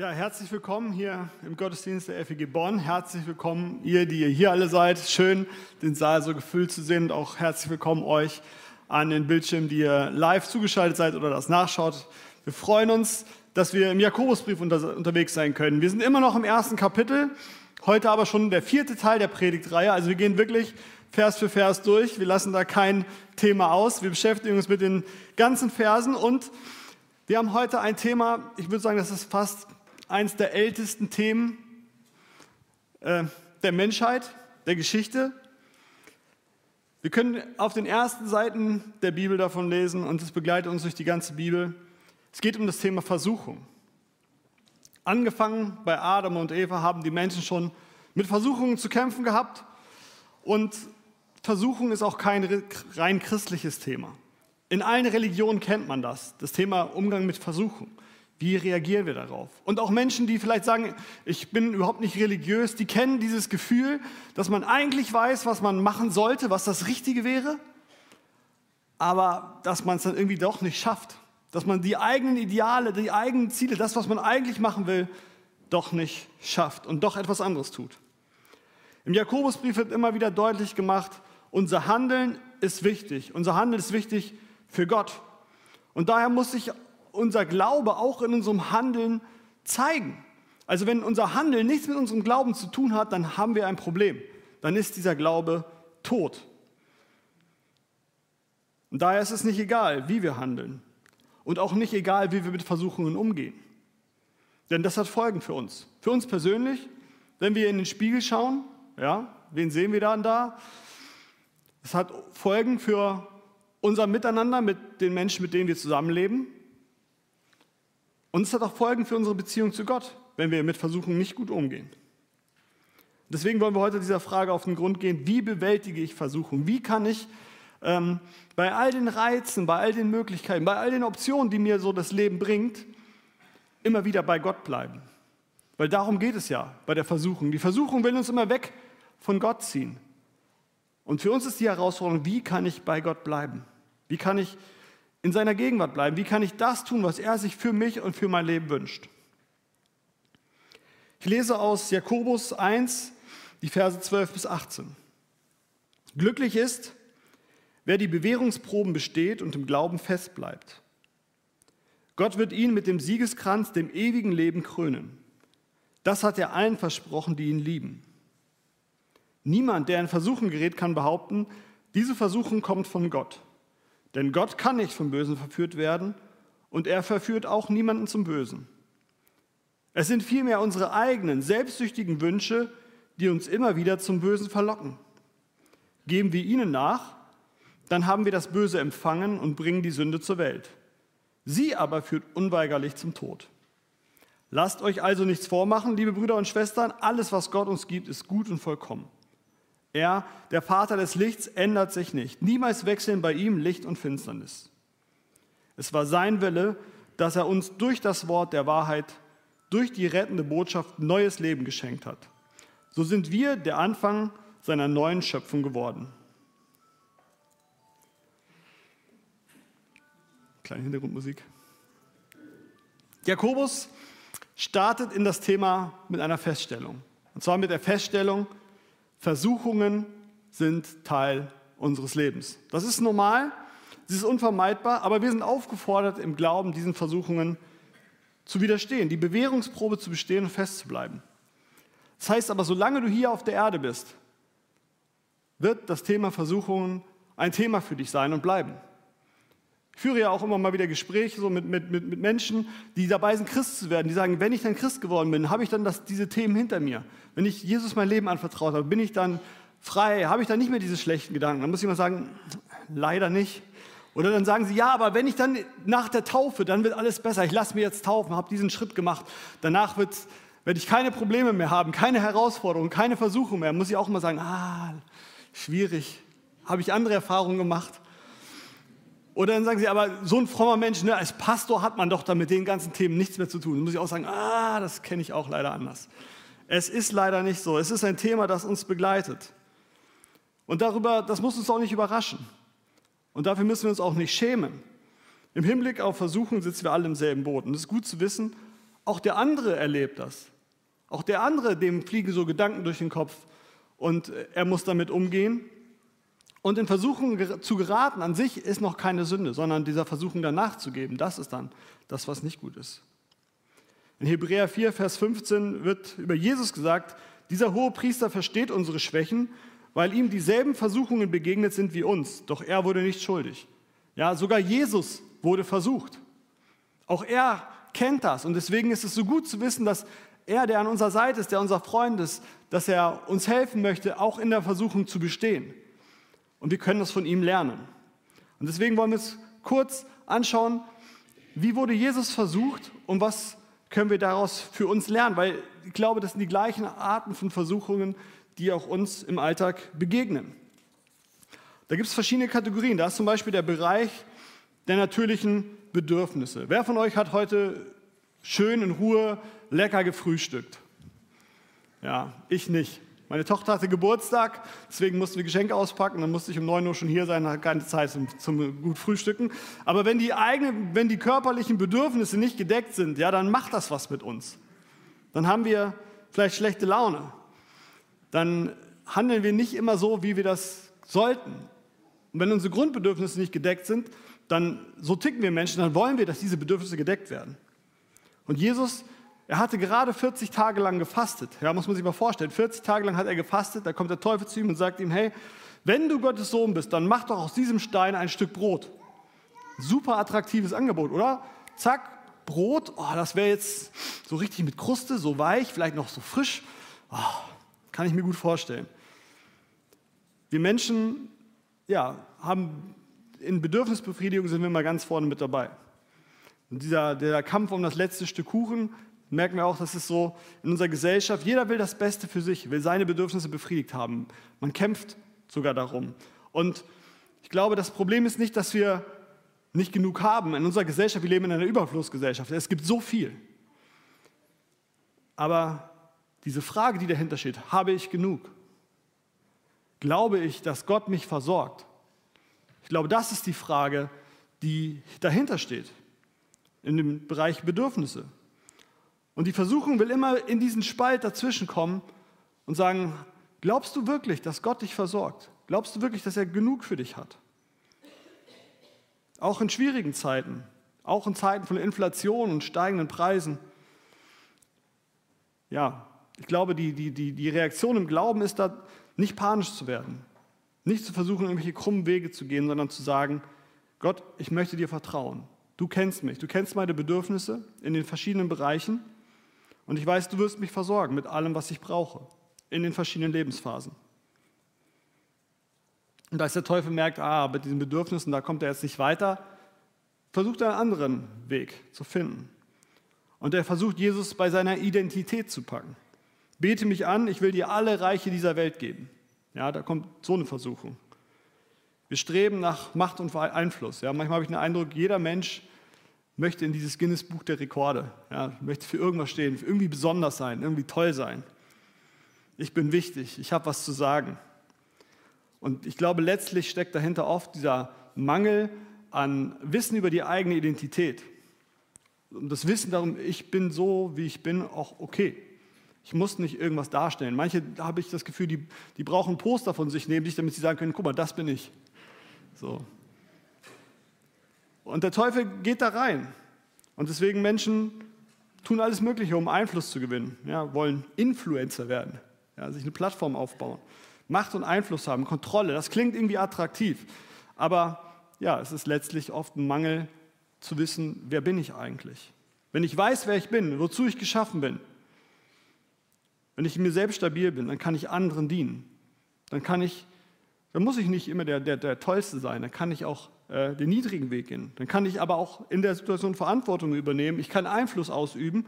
Ja, herzlich willkommen hier im Gottesdienst der FEG Bonn. Herzlich willkommen ihr, die ihr hier alle seid. Schön, den Saal so gefüllt zu sehen. Und auch herzlich willkommen euch an den Bildschirmen, die ihr live zugeschaltet seid oder das nachschaut. Wir freuen uns, dass wir im Jakobusbrief unter, unterwegs sein können. Wir sind immer noch im ersten Kapitel, heute aber schon der vierte Teil der Predigtreihe. Also wir gehen wirklich Vers für Vers durch. Wir lassen da kein Thema aus. Wir beschäftigen uns mit den ganzen Versen und wir haben heute ein Thema, ich würde sagen, das ist fast eines der ältesten Themen äh, der Menschheit, der Geschichte. Wir können auf den ersten Seiten der Bibel davon lesen und es begleitet uns durch die ganze Bibel. Es geht um das Thema Versuchung. Angefangen bei Adam und Eva haben die Menschen schon mit Versuchungen zu kämpfen gehabt und Versuchung ist auch kein rein christliches Thema. In allen Religionen kennt man das, das Thema Umgang mit Versuchung. Wie reagieren wir darauf? Und auch Menschen, die vielleicht sagen, ich bin überhaupt nicht religiös, die kennen dieses Gefühl, dass man eigentlich weiß, was man machen sollte, was das Richtige wäre, aber dass man es dann irgendwie doch nicht schafft. Dass man die eigenen Ideale, die eigenen Ziele, das, was man eigentlich machen will, doch nicht schafft und doch etwas anderes tut. Im Jakobusbrief wird immer wieder deutlich gemacht, unser Handeln ist wichtig. Unser Handeln ist wichtig für Gott. Und daher muss sich unser Glaube auch in unserem Handeln zeigen. Also wenn unser Handeln nichts mit unserem Glauben zu tun hat, dann haben wir ein Problem. Dann ist dieser Glaube tot. Und daher ist es nicht egal, wie wir handeln. Und auch nicht egal, wie wir mit Versuchungen umgehen. Denn das hat Folgen für uns. Für uns persönlich, wenn wir in den Spiegel schauen, ja, wen sehen wir dann da? Es hat Folgen für unser Miteinander mit den Menschen, mit denen wir zusammenleben. Und es hat auch Folgen für unsere Beziehung zu Gott, wenn wir mit Versuchungen nicht gut umgehen. Deswegen wollen wir heute dieser Frage auf den Grund gehen, wie bewältige ich Versuchungen? Wie kann ich ähm, bei all den Reizen, bei all den Möglichkeiten, bei all den Optionen, die mir so das Leben bringt, immer wieder bei Gott bleiben? Weil darum geht es ja bei der Versuchung. Die Versuchung will uns immer weg von Gott ziehen. Und für uns ist die Herausforderung, wie kann ich bei Gott bleiben? Wie kann ich in seiner Gegenwart bleiben? Wie kann ich das tun, was er sich für mich und für mein Leben wünscht? Ich lese aus Jakobus 1, die Verse 12 bis 18. Glücklich ist, wer die Bewährungsproben besteht und im Glauben festbleibt. Gott wird ihn mit dem Siegeskranz, dem ewigen Leben krönen. Das hat er allen versprochen, die ihn lieben. Niemand, der in Versuchen gerät, kann behaupten, diese Versuchung kommt von Gott. Denn Gott kann nicht vom Bösen verführt werden und er verführt auch niemanden zum Bösen. Es sind vielmehr unsere eigenen, selbstsüchtigen Wünsche, die uns immer wieder zum Bösen verlocken. Geben wir ihnen nach, dann haben wir das Böse empfangen und bringen die Sünde zur Welt. Sie aber führt unweigerlich zum Tod. Lasst euch also nichts vormachen, liebe Brüder und Schwestern, alles, was Gott uns gibt, ist gut und vollkommen. Er, der Vater des Lichts, ändert sich nicht. Niemals wechseln bei ihm Licht und Finsternis. Es war sein Wille, dass er uns durch das Wort der Wahrheit, durch die rettende Botschaft neues Leben geschenkt hat. So sind wir der Anfang seiner neuen Schöpfung geworden. Kleine Hintergrundmusik. Jakobus startet in das Thema mit einer Feststellung. Und zwar mit der Feststellung, Versuchungen sind Teil unseres Lebens. Das ist normal, das ist unvermeidbar, aber wir sind aufgefordert, im Glauben diesen Versuchungen zu widerstehen, die Bewährungsprobe zu bestehen und festzubleiben. Das heißt aber, solange du hier auf der Erde bist, wird das Thema Versuchungen ein Thema für dich sein und bleiben. Ich führe ja auch immer mal wieder Gespräche so mit, mit, mit, mit Menschen, die dabei sind, Christ zu werden. Die sagen, wenn ich dann Christ geworden bin, habe ich dann das, diese Themen hinter mir. Wenn ich Jesus mein Leben anvertraut habe, bin ich dann frei, habe ich dann nicht mehr diese schlechten Gedanken. Dann muss ich mal sagen, leider nicht. Oder dann sagen sie, ja, aber wenn ich dann nach der Taufe, dann wird alles besser. Ich lasse mir jetzt taufen, habe diesen Schritt gemacht. Danach wird, werde ich keine Probleme mehr haben, keine Herausforderungen, keine Versuchung mehr. Muss ich auch mal sagen, ah, schwierig. Habe ich andere Erfahrungen gemacht. Oder dann sagen sie, aber so ein frommer Mensch, ne, als Pastor hat man doch da mit den ganzen Themen nichts mehr zu tun. Dann muss ich auch sagen, ah, das kenne ich auch leider anders. Es ist leider nicht so. Es ist ein Thema, das uns begleitet. Und darüber, das muss uns auch nicht überraschen. Und dafür müssen wir uns auch nicht schämen. Im Hinblick auf Versuchen sitzen wir alle im selben Boot. Und es ist gut zu wissen, auch der andere erlebt das. Auch der andere, dem fliegen so Gedanken durch den Kopf und er muss damit umgehen. Und in Versuchungen zu geraten an sich ist noch keine Sünde, sondern dieser Versuchung danach zu geben, das ist dann das, was nicht gut ist. In Hebräer 4, Vers 15 wird über Jesus gesagt, dieser hohe Priester versteht unsere Schwächen, weil ihm dieselben Versuchungen begegnet sind wie uns, doch er wurde nicht schuldig. Ja, sogar Jesus wurde versucht. Auch er kennt das und deswegen ist es so gut zu wissen, dass er, der an unserer Seite ist, der unser Freund ist, dass er uns helfen möchte, auch in der Versuchung zu bestehen. Und wir können das von ihm lernen. Und deswegen wollen wir uns kurz anschauen, wie wurde Jesus versucht und was können wir daraus für uns lernen, weil ich glaube, das sind die gleichen Arten von Versuchungen, die auch uns im Alltag begegnen. Da gibt es verschiedene Kategorien. Da ist zum Beispiel der Bereich der natürlichen Bedürfnisse. Wer von euch hat heute schön in Ruhe lecker gefrühstückt? Ja, ich nicht. Meine Tochter hatte Geburtstag, deswegen mussten wir Geschenke auspacken. Dann musste ich um 9 Uhr schon hier sein, hatte keine Zeit zum, zum gut Frühstücken. Aber wenn die, eigenen, wenn die körperlichen Bedürfnisse nicht gedeckt sind, ja, dann macht das was mit uns. Dann haben wir vielleicht schlechte Laune. Dann handeln wir nicht immer so, wie wir das sollten. Und wenn unsere Grundbedürfnisse nicht gedeckt sind, dann so ticken wir Menschen, dann wollen wir, dass diese Bedürfnisse gedeckt werden. Und Jesus er hatte gerade 40 Tage lang gefastet. Ja, muss man sich mal vorstellen. 40 Tage lang hat er gefastet. Da kommt der Teufel zu ihm und sagt ihm: Hey, wenn du Gottes Sohn bist, dann mach doch aus diesem Stein ein Stück Brot. Super attraktives Angebot, oder? Zack, Brot. Oh, das wäre jetzt so richtig mit Kruste, so weich, vielleicht noch so frisch. Oh, kann ich mir gut vorstellen. Wir Menschen, ja, haben in Bedürfnisbefriedigung sind wir mal ganz vorne mit dabei. Und dieser der Kampf um das letzte Stück Kuchen, merken wir auch, das ist so in unserer Gesellschaft, jeder will das Beste für sich, will seine Bedürfnisse befriedigt haben. Man kämpft sogar darum. Und ich glaube, das Problem ist nicht, dass wir nicht genug haben. In unserer Gesellschaft, wir leben in einer Überflussgesellschaft. Es gibt so viel. Aber diese Frage, die dahinter steht, habe ich genug? Glaube ich, dass Gott mich versorgt? Ich glaube, das ist die Frage, die dahinter steht, in dem Bereich Bedürfnisse. Und die Versuchung will immer in diesen Spalt dazwischen kommen und sagen, glaubst du wirklich, dass Gott dich versorgt? Glaubst du wirklich, dass er genug für dich hat? Auch in schwierigen Zeiten, auch in Zeiten von Inflation und steigenden Preisen. Ja, ich glaube, die, die, die, die Reaktion im Glauben ist da, nicht panisch zu werden, nicht zu versuchen, irgendwelche krummen Wege zu gehen, sondern zu sagen, Gott, ich möchte dir vertrauen. Du kennst mich, du kennst meine Bedürfnisse in den verschiedenen Bereichen und ich weiß, du wirst mich versorgen mit allem, was ich brauche, in den verschiedenen Lebensphasen. Und als der Teufel merkt, ah, mit diesen Bedürfnissen, da kommt er jetzt nicht weiter, versucht er einen anderen Weg zu finden. Und er versucht, Jesus bei seiner Identität zu packen. Bete mich an, ich will dir alle Reiche dieser Welt geben. Ja, da kommt so eine Versuchung. Wir streben nach Macht und Einfluss. Ja, manchmal habe ich den Eindruck, jeder Mensch möchte in dieses Guinness-Buch der Rekorde, ja, möchte für irgendwas stehen, irgendwie besonders sein, irgendwie toll sein. Ich bin wichtig, ich habe was zu sagen. Und ich glaube, letztlich steckt dahinter oft dieser Mangel an Wissen über die eigene Identität. Und das Wissen darum, ich bin so, wie ich bin, auch okay. Ich muss nicht irgendwas darstellen. Manche habe ich das Gefühl, die, die brauchen Poster von sich neben sich, damit sie sagen können, guck mal, das bin ich. So. Und der Teufel geht da rein. Und deswegen Menschen tun alles Mögliche, um Einfluss zu gewinnen. Ja, wollen Influencer werden, ja, sich eine Plattform aufbauen, Macht und Einfluss haben, Kontrolle. Das klingt irgendwie attraktiv. Aber ja, es ist letztlich oft ein Mangel zu wissen, wer bin ich eigentlich? Wenn ich weiß, wer ich bin, wozu ich geschaffen bin, wenn ich mir selbst stabil bin, dann kann ich anderen dienen. Dann kann ich, dann muss ich nicht immer der, der, der Tollste sein, dann kann ich auch äh, den niedrigen Weg gehen. Dann kann ich aber auch in der Situation Verantwortung übernehmen. Ich kann Einfluss ausüben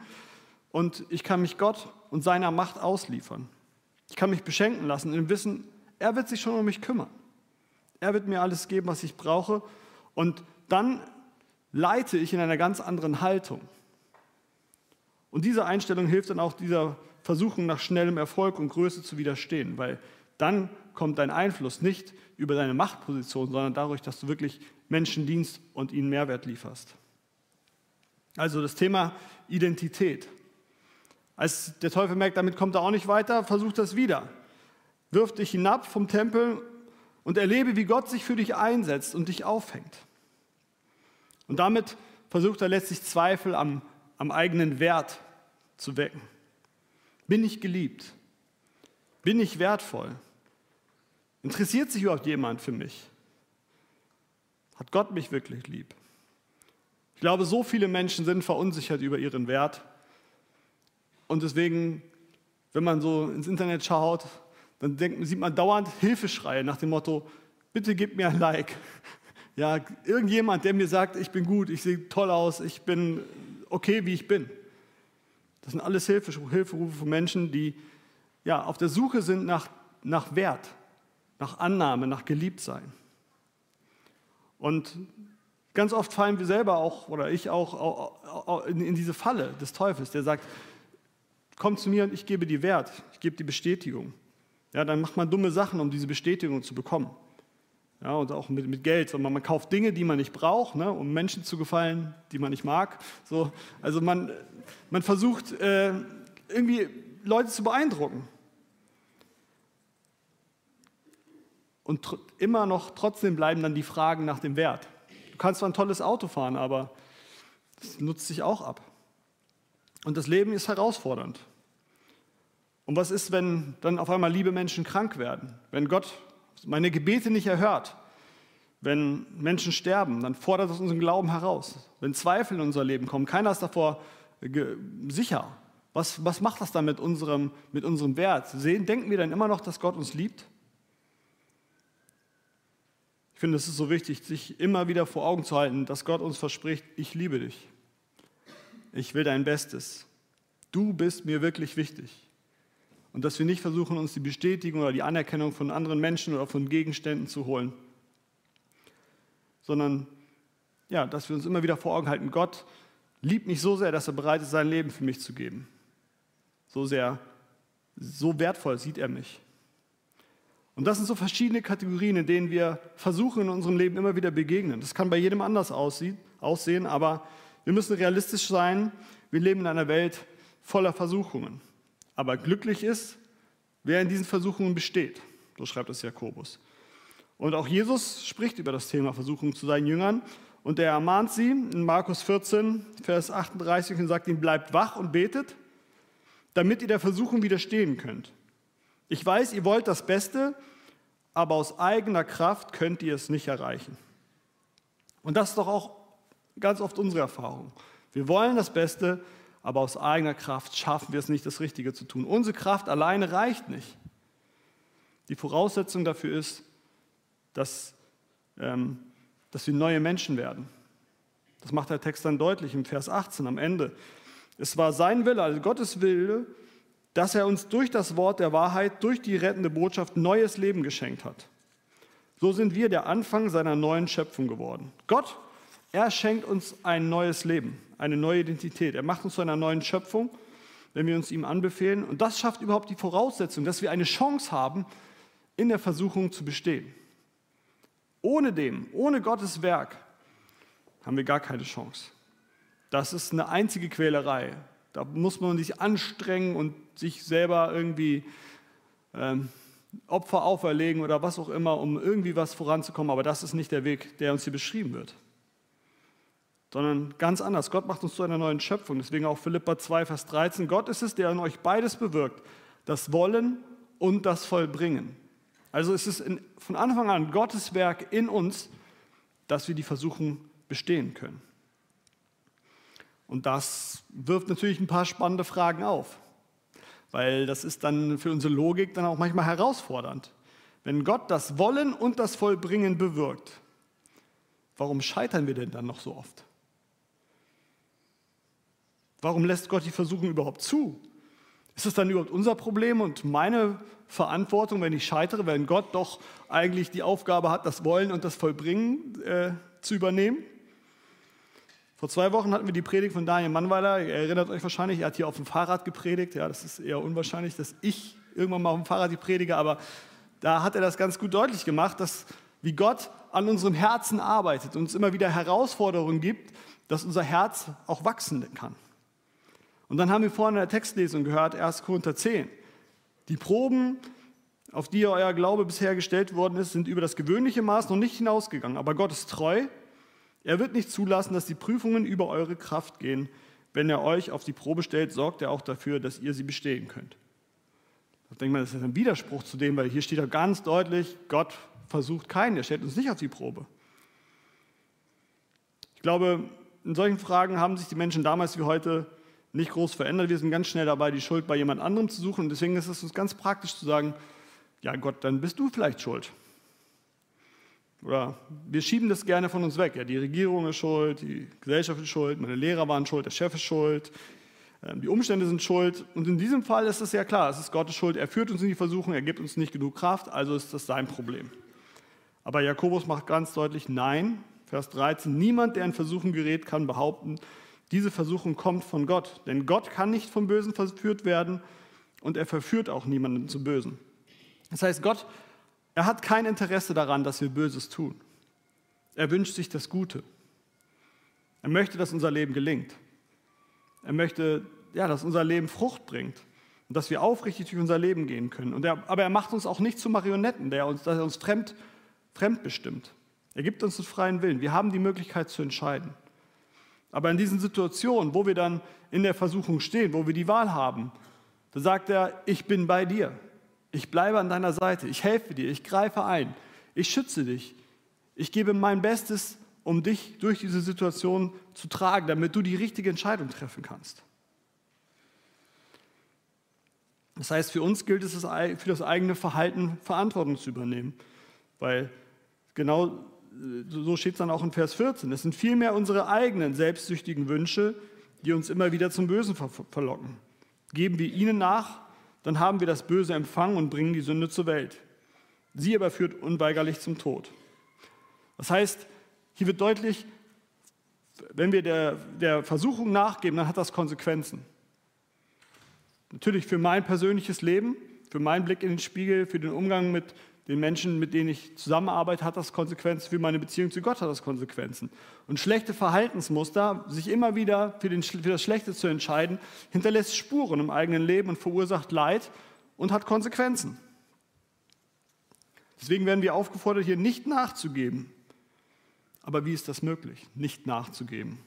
und ich kann mich Gott und seiner Macht ausliefern. Ich kann mich beschenken lassen im Wissen, er wird sich schon um mich kümmern. Er wird mir alles geben, was ich brauche. Und dann leite ich in einer ganz anderen Haltung. Und diese Einstellung hilft dann auch dieser Versuchung nach schnellem Erfolg und Größe zu widerstehen, weil dann kommt dein Einfluss nicht über deine Machtposition, sondern dadurch, dass du wirklich Menschen dienst und ihnen Mehrwert lieferst. Also das Thema Identität. Als der Teufel merkt, damit kommt er auch nicht weiter, versucht das wieder. Wirft dich hinab vom Tempel und erlebe, wie Gott sich für dich einsetzt und dich aufhängt. Und damit versucht er letztlich Zweifel am, am eigenen Wert zu wecken. Bin ich geliebt? Bin ich wertvoll? Interessiert sich überhaupt jemand für mich? Hat Gott mich wirklich lieb? Ich glaube, so viele Menschen sind verunsichert über ihren Wert. Und deswegen, wenn man so ins Internet schaut, dann denkt, sieht man dauernd Hilfeschreie nach dem Motto, bitte gib mir ein Like. Ja, irgendjemand, der mir sagt, ich bin gut, ich sehe toll aus, ich bin okay, wie ich bin. Das sind alles Hilferufe von Menschen, die ja, auf der Suche sind nach, nach Wert, nach Annahme, nach Geliebtsein. Und ganz oft fallen wir selber auch, oder ich auch, in diese Falle des Teufels, der sagt, komm zu mir und ich gebe dir Wert, ich gebe dir Bestätigung. Ja, dann macht man dumme Sachen, um diese Bestätigung zu bekommen. Ja, und auch mit, mit Geld. Man, man kauft Dinge, die man nicht braucht, ne, um Menschen zu gefallen, die man nicht mag. So, also man, man versucht äh, irgendwie Leute zu beeindrucken. Und immer noch trotzdem bleiben dann die Fragen nach dem Wert. Du kannst zwar ein tolles Auto fahren, aber das nutzt sich auch ab. Und das Leben ist herausfordernd. Und was ist, wenn dann auf einmal liebe Menschen krank werden? Wenn Gott meine Gebete nicht erhört? Wenn Menschen sterben, dann fordert das unseren Glauben heraus. Wenn Zweifel in unser Leben kommen, keiner ist davor sicher. Was, was macht das dann mit unserem, mit unserem Wert? Sehen, denken wir dann immer noch, dass Gott uns liebt? Ich finde, es ist so wichtig, sich immer wieder vor Augen zu halten, dass Gott uns verspricht, ich liebe dich. Ich will dein Bestes. Du bist mir wirklich wichtig. Und dass wir nicht versuchen, uns die Bestätigung oder die Anerkennung von anderen Menschen oder von Gegenständen zu holen, sondern ja, dass wir uns immer wieder vor Augen halten, Gott liebt mich so sehr, dass er bereit ist, sein Leben für mich zu geben. So sehr, so wertvoll sieht er mich. Und das sind so verschiedene Kategorien, in denen wir versuchen, in unserem Leben immer wieder begegnen. Das kann bei jedem anders aussehen, aber wir müssen realistisch sein. Wir leben in einer Welt voller Versuchungen. Aber glücklich ist, wer in diesen Versuchungen besteht. So schreibt es Jakobus. Und auch Jesus spricht über das Thema Versuchung zu seinen Jüngern. Und er ermahnt sie in Markus 14, Vers 38 und sagt ihnen, bleibt wach und betet, damit ihr der Versuchung widerstehen könnt. Ich weiß, ihr wollt das Beste, aber aus eigener Kraft könnt ihr es nicht erreichen. Und das ist doch auch ganz oft unsere Erfahrung. Wir wollen das Beste, aber aus eigener Kraft schaffen wir es nicht, das Richtige zu tun. Unsere Kraft alleine reicht nicht. Die Voraussetzung dafür ist, dass, ähm, dass wir neue Menschen werden. Das macht der Text dann deutlich im Vers 18 am Ende. Es war sein Wille, also Gottes Wille, dass er uns durch das Wort der Wahrheit, durch die rettende Botschaft neues Leben geschenkt hat. So sind wir der Anfang seiner neuen Schöpfung geworden. Gott, er schenkt uns ein neues Leben, eine neue Identität. Er macht uns zu einer neuen Schöpfung, wenn wir uns ihm anbefehlen. Und das schafft überhaupt die Voraussetzung, dass wir eine Chance haben, in der Versuchung zu bestehen. Ohne dem, ohne Gottes Werk, haben wir gar keine Chance. Das ist eine einzige Quälerei. Da muss man sich anstrengen und sich selber irgendwie ähm, Opfer auferlegen oder was auch immer, um irgendwie was voranzukommen. Aber das ist nicht der Weg, der uns hier beschrieben wird. Sondern ganz anders. Gott macht uns zu einer neuen Schöpfung. Deswegen auch Philippa 2, Vers 13. Gott ist es, der in euch beides bewirkt. Das Wollen und das Vollbringen. Also es ist in, von Anfang an Gottes Werk in uns, dass wir die Versuchung bestehen können. Und das wirft natürlich ein paar spannende Fragen auf, weil das ist dann für unsere Logik dann auch manchmal herausfordernd. Wenn Gott das Wollen und das Vollbringen bewirkt, warum scheitern wir denn dann noch so oft? Warum lässt Gott die Versuchung überhaupt zu? Ist es dann überhaupt unser Problem und meine Verantwortung, wenn ich scheitere, wenn Gott doch eigentlich die Aufgabe hat, das Wollen und das Vollbringen äh, zu übernehmen? Vor zwei Wochen hatten wir die Predigt von Daniel Mannweiler. Ihr erinnert euch wahrscheinlich, er hat hier auf dem Fahrrad gepredigt. Ja, das ist eher unwahrscheinlich, dass ich irgendwann mal auf dem Fahrrad die predige, aber da hat er das ganz gut deutlich gemacht, dass wie Gott an unserem Herzen arbeitet und uns immer wieder Herausforderungen gibt, dass unser Herz auch wachsen kann. Und dann haben wir vorhin in der Textlesung gehört, 1. Korinther 10. Die Proben, auf die euer Glaube bisher gestellt worden ist, sind über das gewöhnliche Maß noch nicht hinausgegangen. Aber Gott ist treu. Er wird nicht zulassen, dass die Prüfungen über eure Kraft gehen. Wenn er euch auf die Probe stellt, sorgt er auch dafür, dass ihr sie bestehen könnt. Da denkt man, das ist ein Widerspruch zu dem, weil hier steht ja ganz deutlich, Gott versucht keinen, er stellt uns nicht auf die Probe. Ich glaube, in solchen Fragen haben sich die Menschen damals wie heute nicht groß verändert. Wir sind ganz schnell dabei, die Schuld bei jemand anderem zu suchen. Und deswegen ist es uns ganz praktisch zu sagen, ja Gott, dann bist du vielleicht schuld. Oder wir schieben das gerne von uns weg. Ja, die Regierung ist schuld, die Gesellschaft ist schuld, meine Lehrer waren schuld, der Chef ist schuld, ähm, die Umstände sind schuld. Und in diesem Fall ist es ja klar, es ist Gottes Schuld. Er führt uns in die Versuchung, er gibt uns nicht genug Kraft, also ist das sein Problem. Aber Jakobus macht ganz deutlich, nein, Vers 13, niemand, der in Versuchung gerät, kann behaupten, diese Versuchung kommt von Gott. Denn Gott kann nicht vom Bösen verführt werden und er verführt auch niemanden zum Bösen. Das heißt, Gott, er hat kein Interesse daran, dass wir Böses tun. Er wünscht sich das Gute. Er möchte, dass unser Leben gelingt. Er möchte, ja, dass unser Leben Frucht bringt und dass wir aufrichtig durch unser Leben gehen können. Und er, aber er macht uns auch nicht zu Marionetten, der uns, dass er uns fremd, fremd bestimmt. Er gibt uns einen freien Willen. Wir haben die Möglichkeit zu entscheiden. Aber in diesen Situationen, wo wir dann in der Versuchung stehen, wo wir die Wahl haben, da sagt er, ich bin bei dir. Ich bleibe an deiner Seite. Ich helfe dir. Ich greife ein. Ich schütze dich. Ich gebe mein Bestes, um dich durch diese Situation zu tragen, damit du die richtige Entscheidung treffen kannst. Das heißt, für uns gilt es, für das eigene Verhalten Verantwortung zu übernehmen. Weil genau so steht es dann auch in Vers 14. Es sind vielmehr unsere eigenen selbstsüchtigen Wünsche, die uns immer wieder zum Bösen verlocken. Geben wir ihnen nach, dann haben wir das Böse empfangen und bringen die Sünde zur Welt. Sie aber führt unweigerlich zum Tod. Das heißt, hier wird deutlich, wenn wir der, der Versuchung nachgeben, dann hat das Konsequenzen. Natürlich für mein persönliches Leben, für meinen Blick in den Spiegel, für den Umgang mit den Menschen, mit denen ich zusammenarbeite, hat das Konsequenzen. Für meine Beziehung zu Gott hat das Konsequenzen. Und schlechte Verhaltensmuster, sich immer wieder für, den, für das Schlechte zu entscheiden, hinterlässt Spuren im eigenen Leben und verursacht Leid und hat Konsequenzen. Deswegen werden wir aufgefordert, hier nicht nachzugeben. Aber wie ist das möglich, nicht nachzugeben?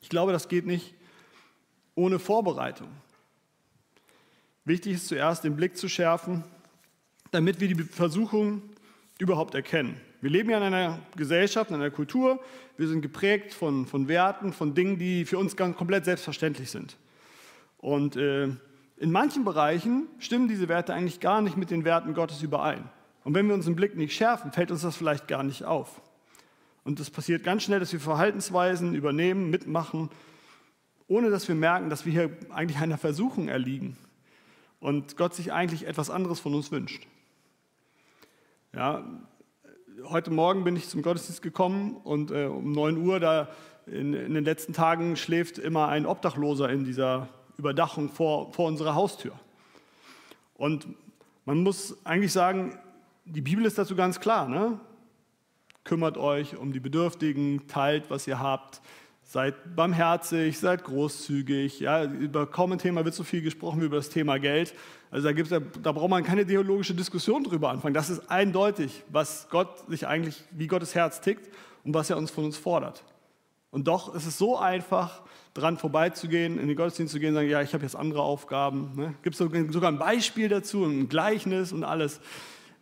Ich glaube, das geht nicht ohne Vorbereitung. Wichtig ist zuerst, den Blick zu schärfen damit wir die Versuchung überhaupt erkennen. Wir leben ja in einer Gesellschaft, in einer Kultur. Wir sind geprägt von, von Werten, von Dingen, die für uns ganz komplett selbstverständlich sind. Und äh, in manchen Bereichen stimmen diese Werte eigentlich gar nicht mit den Werten Gottes überein. Und wenn wir unseren Blick nicht schärfen, fällt uns das vielleicht gar nicht auf. Und es passiert ganz schnell, dass wir Verhaltensweisen übernehmen, mitmachen, ohne dass wir merken, dass wir hier eigentlich einer Versuchung erliegen und Gott sich eigentlich etwas anderes von uns wünscht. Ja, heute Morgen bin ich zum Gottesdienst gekommen und äh, um 9 Uhr, da in, in, den letzten Tagen schläft immer ein Obdachloser in dieser Überdachung vor, vor unserer Haustür. Und man muss eigentlich sagen, die Bibel ist dazu ganz klar. Ne? Kümmert euch um die Bedürftigen, teilt, was ihr habt, Seid barmherzig, seid großzügig. Ja, über kaum ein Thema wird so viel gesprochen wie über das Thema Geld. Also da, gibt's, da braucht man keine theologische Diskussion drüber anfangen. Das ist eindeutig, was Gott sich eigentlich, wie Gottes Herz tickt und was er uns von uns fordert. Und doch ist es so einfach, dran vorbeizugehen, in den Gottesdienst zu gehen und sagen, ja, ich habe jetzt andere Aufgaben. Ne? Gibt es sogar ein Beispiel dazu, ein Gleichnis und alles.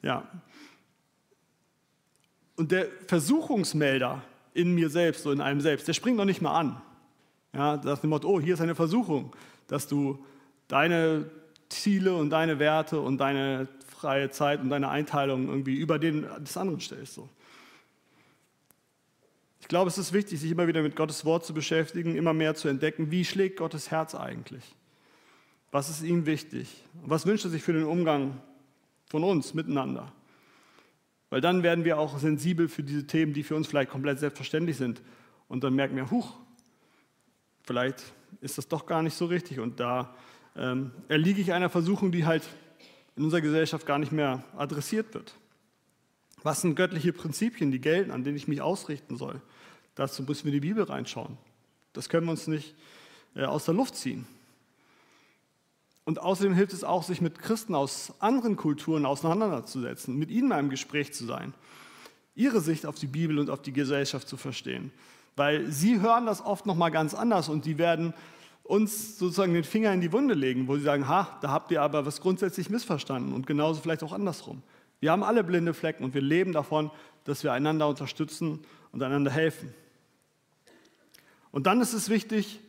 Ja. Und der Versuchungsmelder, in mir selbst, so in einem selbst, der springt noch nicht mal an. Ja, das dem Motto, oh, hier ist eine Versuchung, dass du deine Ziele und deine Werte und deine freie Zeit und deine Einteilung irgendwie über den des anderen stellst. So. Ich glaube, es ist wichtig, sich immer wieder mit Gottes Wort zu beschäftigen, immer mehr zu entdecken, wie schlägt Gottes Herz eigentlich? Was ist ihm wichtig? Was wünscht er sich für den Umgang von uns miteinander? Weil dann werden wir auch sensibel für diese Themen, die für uns vielleicht komplett selbstverständlich sind. Und dann merken wir, huch, vielleicht ist das doch gar nicht so richtig. Und da ähm, erliege ich einer Versuchung, die halt in unserer Gesellschaft gar nicht mehr adressiert wird. Was sind göttliche Prinzipien, die gelten, an denen ich mich ausrichten soll, Dazu müssen wir in die Bibel reinschauen. Das können wir uns nicht äh, aus der Luft ziehen. Und außerdem hilft es auch, sich mit Christen aus anderen Kulturen auseinanderzusetzen, mit ihnen mal im Gespräch zu sein, ihre Sicht auf die Bibel und auf die Gesellschaft zu verstehen. Weil sie hören das oft noch mal ganz anders und die werden uns sozusagen den Finger in die Wunde legen, wo sie sagen, ha, da habt ihr aber was grundsätzlich missverstanden und genauso vielleicht auch andersrum. Wir haben alle blinde Flecken und wir leben davon, dass wir einander unterstützen und einander helfen. Und dann ist es wichtig,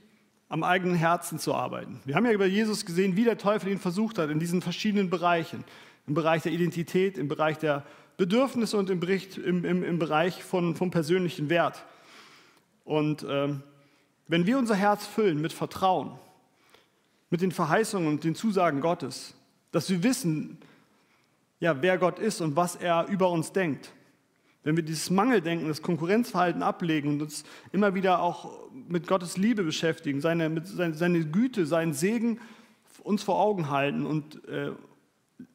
am eigenen Herzen zu arbeiten. Wir haben ja über Jesus gesehen, wie der Teufel ihn versucht hat in diesen verschiedenen Bereichen. Im Bereich der Identität, im Bereich der Bedürfnisse und im, Bericht, im, im, im Bereich von, vom persönlichen Wert. Und ähm, wenn wir unser Herz füllen mit Vertrauen, mit den Verheißungen und den Zusagen Gottes, dass wir wissen, ja, wer Gott ist und was er über uns denkt, wenn wir dieses Mangeldenken, das Konkurrenzverhalten ablegen und uns immer wieder auch mit Gottes Liebe beschäftigen, seine, mit seine, seine Güte, seinen Segen uns vor Augen halten und äh,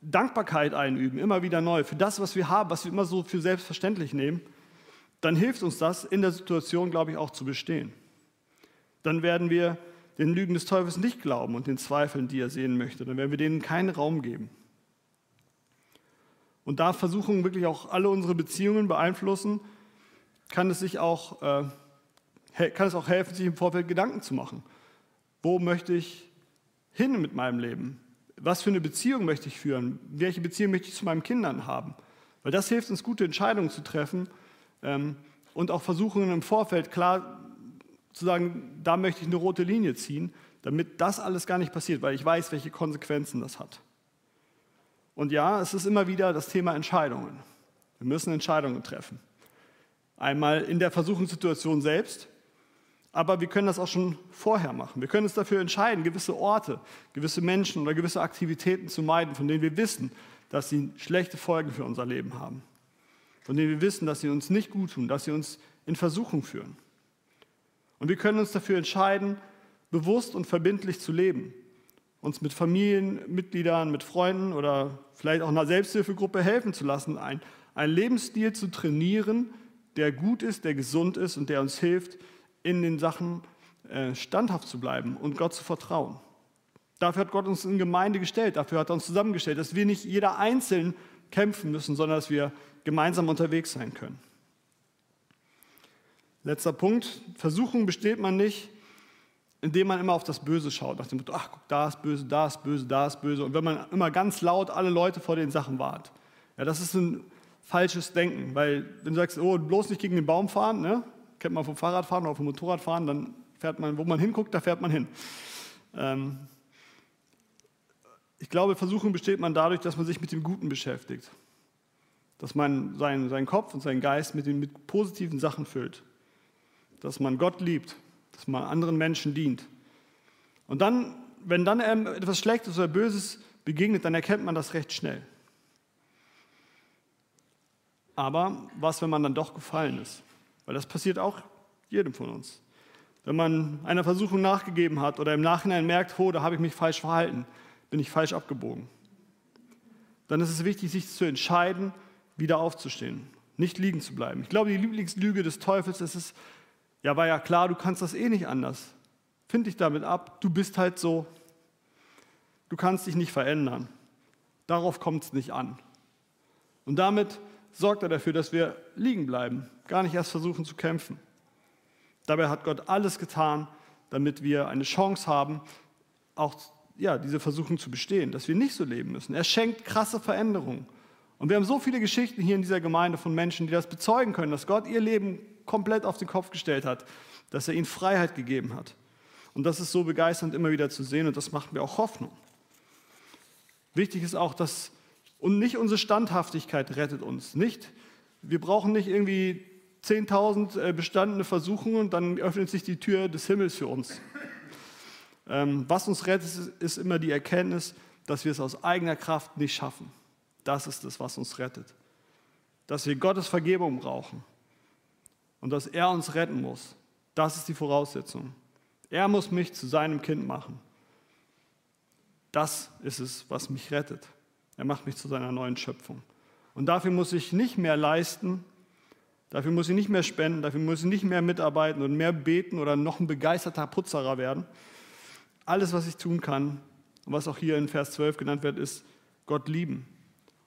Dankbarkeit einüben, immer wieder neu, für das, was wir haben, was wir immer so für selbstverständlich nehmen, dann hilft uns das in der Situation, glaube ich, auch zu bestehen. Dann werden wir den Lügen des Teufels nicht glauben und den Zweifeln, die er sehen möchte. Dann werden wir denen keinen Raum geben. Und da Versuchungen wirklich auch alle unsere Beziehungen beeinflussen, kann es, sich auch, äh, kann es auch helfen, sich im Vorfeld Gedanken zu machen. Wo möchte ich hin mit meinem Leben? Was für eine Beziehung möchte ich führen? Welche Beziehung möchte ich zu meinen Kindern haben? Weil das hilft uns, gute Entscheidungen zu treffen ähm, und auch Versuchungen im Vorfeld klar zu sagen, da möchte ich eine rote Linie ziehen, damit das alles gar nicht passiert, weil ich weiß, welche Konsequenzen das hat. Und ja, es ist immer wieder das Thema Entscheidungen. Wir müssen Entscheidungen treffen. Einmal in der Versuchungssituation selbst, aber wir können das auch schon vorher machen. Wir können uns dafür entscheiden, gewisse Orte, gewisse Menschen oder gewisse Aktivitäten zu meiden, von denen wir wissen, dass sie schlechte Folgen für unser Leben haben. Von denen wir wissen, dass sie uns nicht gut tun, dass sie uns in Versuchung führen. Und wir können uns dafür entscheiden, bewusst und verbindlich zu leben uns mit Familienmitgliedern, mit Freunden oder vielleicht auch einer Selbsthilfegruppe helfen zu lassen, ein, einen Lebensstil zu trainieren, der gut ist, der gesund ist und der uns hilft, in den Sachen äh, standhaft zu bleiben und Gott zu vertrauen. Dafür hat Gott uns in Gemeinde gestellt, dafür hat er uns zusammengestellt, dass wir nicht jeder einzeln kämpfen müssen, sondern dass wir gemeinsam unterwegs sein können. Letzter Punkt, Versuchung besteht man nicht, indem man immer auf das Böse schaut, nach dem Motto, ach, guck, da ist böse, da ist böse, da ist böse. Und wenn man immer ganz laut alle Leute vor den Sachen wahrt. Ja, das ist ein falsches Denken, weil wenn du sagst, oh, bloß nicht gegen den Baum fahren, ne? kennt man vom Fahrradfahren oder vom Motorradfahren, dann fährt man, wo man hinguckt, da fährt man hin. Ähm ich glaube, Versuchung besteht man dadurch, dass man sich mit dem Guten beschäftigt. Dass man seinen, seinen Kopf und seinen Geist mit, den, mit positiven Sachen füllt. Dass man Gott liebt, dass man anderen Menschen dient. Und dann, wenn dann etwas Schlechtes oder Böses begegnet, dann erkennt man das recht schnell. Aber was, wenn man dann doch gefallen ist? Weil das passiert auch jedem von uns. Wenn man einer Versuchung nachgegeben hat oder im Nachhinein merkt, oh, da habe ich mich falsch verhalten, bin ich falsch abgebogen, dann ist es wichtig, sich zu entscheiden, wieder aufzustehen, nicht liegen zu bleiben. Ich glaube, die Lieblingslüge des Teufels ist es, ja, war ja klar, du kannst das eh nicht anders. Find dich damit ab, du bist halt so. Du kannst dich nicht verändern. Darauf kommt es nicht an. Und damit sorgt er dafür, dass wir liegen bleiben, gar nicht erst versuchen zu kämpfen. Dabei hat Gott alles getan, damit wir eine Chance haben, auch ja, diese Versuchung zu bestehen, dass wir nicht so leben müssen. Er schenkt krasse Veränderungen. Und wir haben so viele Geschichten hier in dieser Gemeinde von Menschen, die das bezeugen können, dass Gott ihr Leben komplett auf den Kopf gestellt hat, dass er ihnen Freiheit gegeben hat. Und das ist so begeisternd immer wieder zu sehen und das macht mir auch Hoffnung. Wichtig ist auch, dass und nicht unsere Standhaftigkeit rettet uns. Nicht, wir brauchen nicht irgendwie 10.000 äh, bestandene Versuchungen und dann öffnet sich die Tür des Himmels für uns. Ähm, was uns rettet, ist immer die Erkenntnis, dass wir es aus eigener Kraft nicht schaffen. Das ist es, was uns rettet. Dass wir Gottes Vergebung brauchen und dass er uns retten muss. Das ist die Voraussetzung. Er muss mich zu seinem Kind machen. Das ist es, was mich rettet. Er macht mich zu seiner neuen Schöpfung. Und dafür muss ich nicht mehr leisten, Dafür muss ich nicht mehr spenden, dafür muss ich nicht mehr mitarbeiten und mehr beten oder noch ein begeisterter Putzerer werden. Alles, was ich tun kann und was auch hier in Vers 12 genannt wird, ist Gott lieben.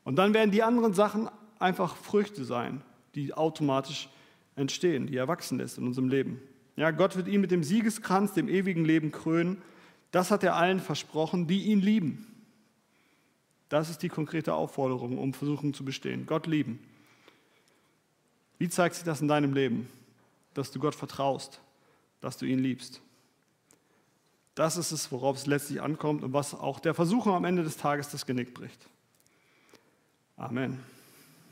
Und dann werden die anderen Sachen einfach Früchte sein, die automatisch entstehen, die erwachsen lässt in unserem Leben. Ja, Gott wird ihn mit dem Siegeskranz, dem ewigen Leben krönen. Das hat er allen versprochen, die ihn lieben. Das ist die konkrete Aufforderung, um Versuchungen zu bestehen. Gott lieben. Wie zeigt sich das in deinem Leben? Dass du Gott vertraust, dass du ihn liebst. Das ist es, worauf es letztlich ankommt und was auch der Versuchung am Ende des Tages das Genick bricht. Amen.